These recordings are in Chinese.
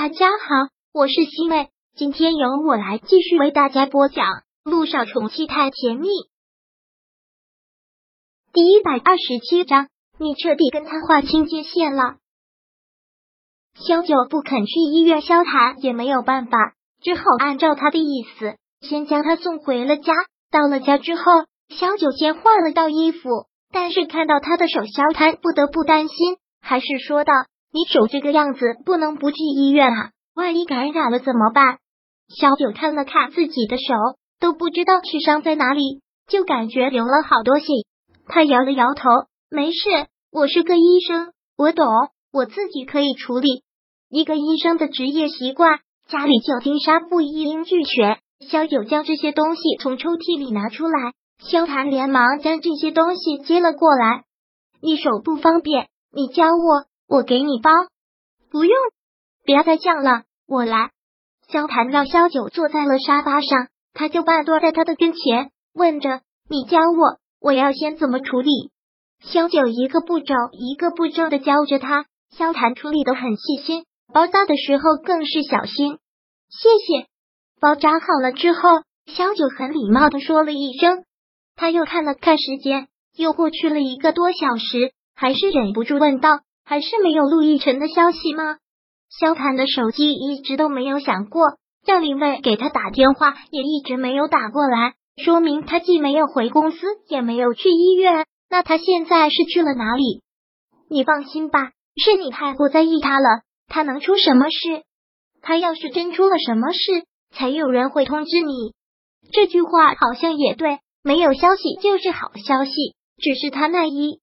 大家好，我是西妹，今天由我来继续为大家播讲《路上宠妻太甜蜜》第一百二十七章。你彻底跟他划清界限了。萧九不肯去医院，萧谈也没有办法，只好按照他的意思，先将他送回了家。到了家之后，萧九先换了套衣服，但是看到他的手，萧谈不得不担心，还是说道。你手这个样子，不能不去医院啊！万一感染了怎么办？小九看了看自己的手，都不知道是伤在哪里，就感觉流了好多血。他摇了摇头，没事，我是个医生，我懂，我自己可以处理。一个医生的职业习惯，家里久经纱布一应俱全。小九将这些东西从抽屉里拿出来，萧谭连忙将这些东西接了过来。你手不方便，你教我。我给你包，不用，别再犟了，我来。萧谈让萧九坐在了沙发上，他就半坐在他的跟前，问着：“你教我，我要先怎么处理？”萧九一个步骤一个步骤的教着他。萧谈处理的很细心，包扎的时候更是小心。谢谢。包扎好了之后，萧九很礼貌的说了一声。他又看了看时间，又过去了一个多小时，还是忍不住问道。还是没有陆亦辰的消息吗？萧谭的手机一直都没有响过，让林卫给他打电话也一直没有打过来，说明他既没有回公司，也没有去医院。那他现在是去了哪里？你放心吧，是你太过在意他了。他能出什么事？他要是真出了什么事，才有人会通知你。这句话好像也对，没有消息就是好消息，只是他那一。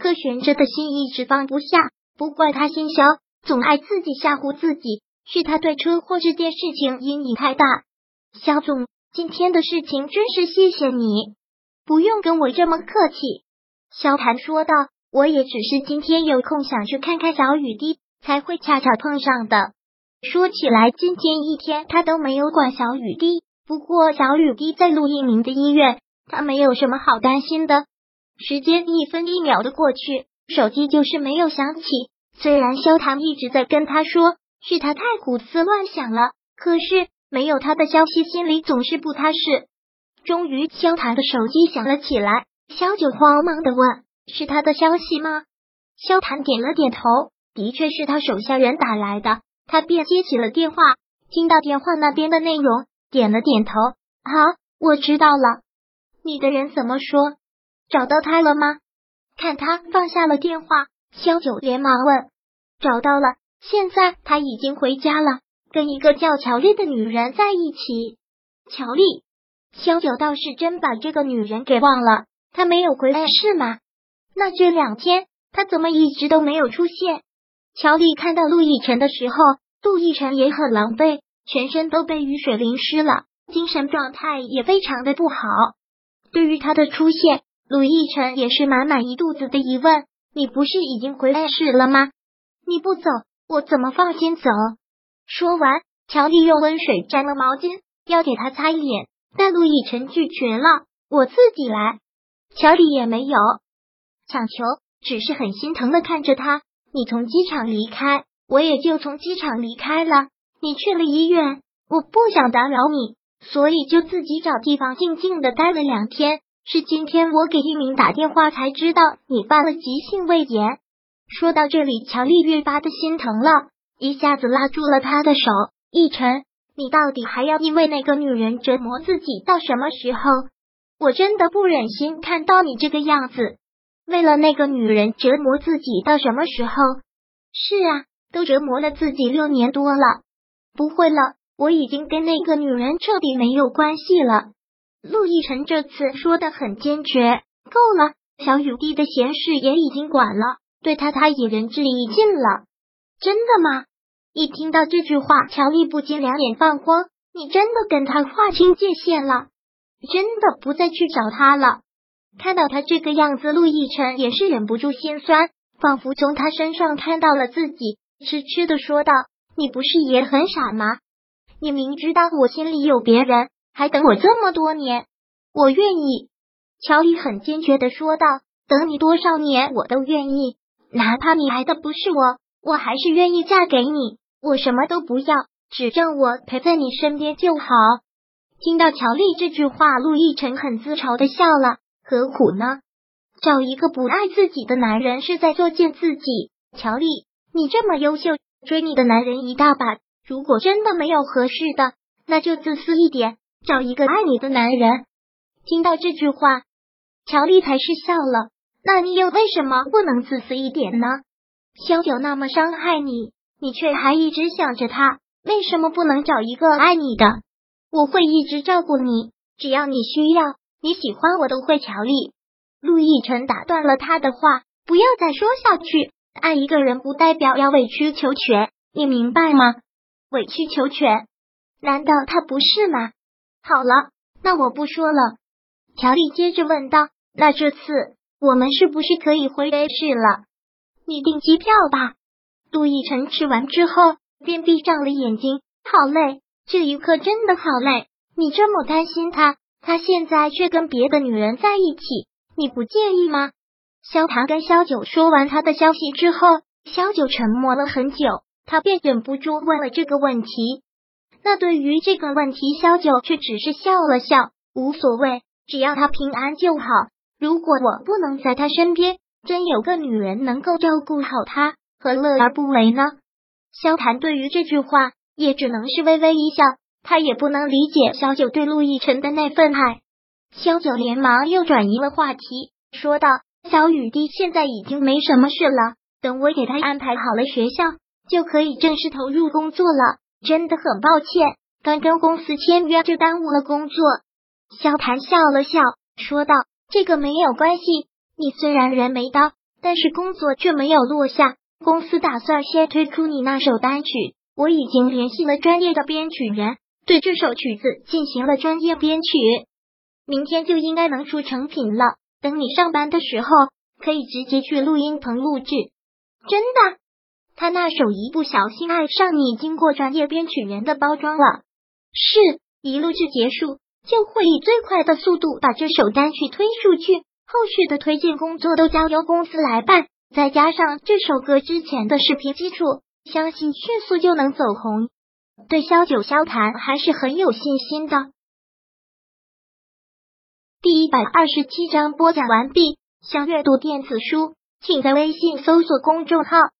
可悬着的心一直放不下，不怪他心小，总爱自己吓唬自己，是他对车祸这件事情阴影太大。肖总，今天的事情真是谢谢你，不用跟我这么客气。萧谭说道：“我也只是今天有空想去看看小雨滴，才会恰巧碰上的。说起来，今天一天他都没有管小雨滴，不过小雨滴在陆一鸣的医院，他没有什么好担心的。”时间一分一秒的过去，手机就是没有响起。虽然萧唐一直在跟他说是他太胡思乱想了，可是没有他的消息，心里总是不踏实。终于，萧唐的手机响了起来，萧九慌忙的问：“是他的消息吗？”萧谭点了点头，的确是他手下人打来的，他便接起了电话，听到电话那边的内容，点了点头：“好，我知道了。你的人怎么说？”找到他了吗？看他放下了电话，萧九连忙问：“找到了，现在他已经回家了，跟一个叫乔丽的女人在一起。”乔丽，萧九倒是真把这个女人给忘了，她没有回来是吗？那这两天他怎么一直都没有出现？乔丽看到陆亦辰的时候，陆亦辰也很狼狈，全身都被雨水淋湿了，精神状态也非常的不好。对于他的出现。陆亦辰也是满满一肚子的疑问：“你不是已经回来市了吗？你不走，我怎么放心走？”说完，乔丽用温水沾了毛巾，要给他擦脸，但陆亦辰拒绝了：“我自己来。”乔丽也没有强求，只是很心疼的看着他：“你从机场离开，我也就从机场离开了。你去了医院，我不想打扰你，所以就自己找地方静静的待了两天。”是今天我给一鸣打电话才知道你犯了急性胃炎。说到这里，乔丽越发的心疼了，一下子拉住了他的手。奕晨，你到底还要因为那个女人折磨自己到什么时候？我真的不忍心看到你这个样子，为了那个女人折磨自己到什么时候？是啊，都折磨了自己六年多了。不会了，我已经跟那个女人彻底没有关系了。陆亦辰这次说的很坚决，够了，小雨滴的闲事也已经管了，对他他也仁至义尽了。真的吗？一听到这句话，乔丽不禁两眼放光。你真的跟他划清界限了？真的不再去找他了？看到他这个样子，陆亦辰也是忍不住心酸，仿佛从他身上看到了自己，痴痴的说道：“你不是也很傻吗？你明知道我心里有别人。”还等我这么多年，我愿意。乔丽很坚决的说道：“等你多少年，我都愿意。哪怕你爱的不是我，我还是愿意嫁给你。我什么都不要，只让我陪在你身边就好。听到乔丽这句话，陆亦辰很自嘲的笑了。何苦呢？找一个不爱自己的男人是在作践自己。乔丽，你这么优秀，追你的男人一大把，如果真的没有合适的，那就自私一点，找一个爱你的男人。听到这句话，乔丽才是笑了。那你又为什么不能自私一点呢？萧九那么伤害你，你却还一直想着他，为什么不能找一个爱你的？我会一直照顾你，只要你需要，你喜欢我都会。乔丽，陆亦辰打断了他的话，不要再说下去。爱一个人不代表要委曲求全，你明白吗？委曲求全，难道他不是吗？好了，那我不说了。乔丽接着问道：“那这次？”我们是不是可以回 A 市了？你订机票吧。杜奕晨吃完之后便闭上了眼睛，好累，这一刻真的好累。你这么担心他，他现在却跟别的女人在一起，你不介意吗？萧唐跟萧九说完他的消息之后，萧九沉默了很久，他便忍不住问了这个问题。那对于这个问题，萧九却只是笑了笑，无所谓，只要他平安就好。如果我不能在他身边，真有个女人能够照顾好他，何乐而不为呢？萧谈对于这句话也只能是微微一笑，他也不能理解萧九对陆亦辰的那份爱。萧九连忙又转移了话题，说道：“小雨滴现在已经没什么事了，等我给他安排好了学校，就可以正式投入工作了。真的很抱歉，刚跟公司签约就耽误了工作。”萧谈笑了笑，说道。这个没有关系，你虽然人没到，但是工作却没有落下。公司打算先推出你那首单曲，我已经联系了专业的编曲人，对这首曲子进行了专业编曲，明天就应该能出成品了。等你上班的时候，可以直接去录音棚录制。真的？他那首一不小心爱上你，经过专业编曲人的包装了，是一录制结束。就会以最快的速度把这首单曲推出去，后续的推荐工作都交由公司来办。再加上这首歌之前的视频基础，相信迅速就能走红。对萧九萧谈还是很有信心的。第一百二十七章播讲完毕。想阅读电子书，请在微信搜索公众号“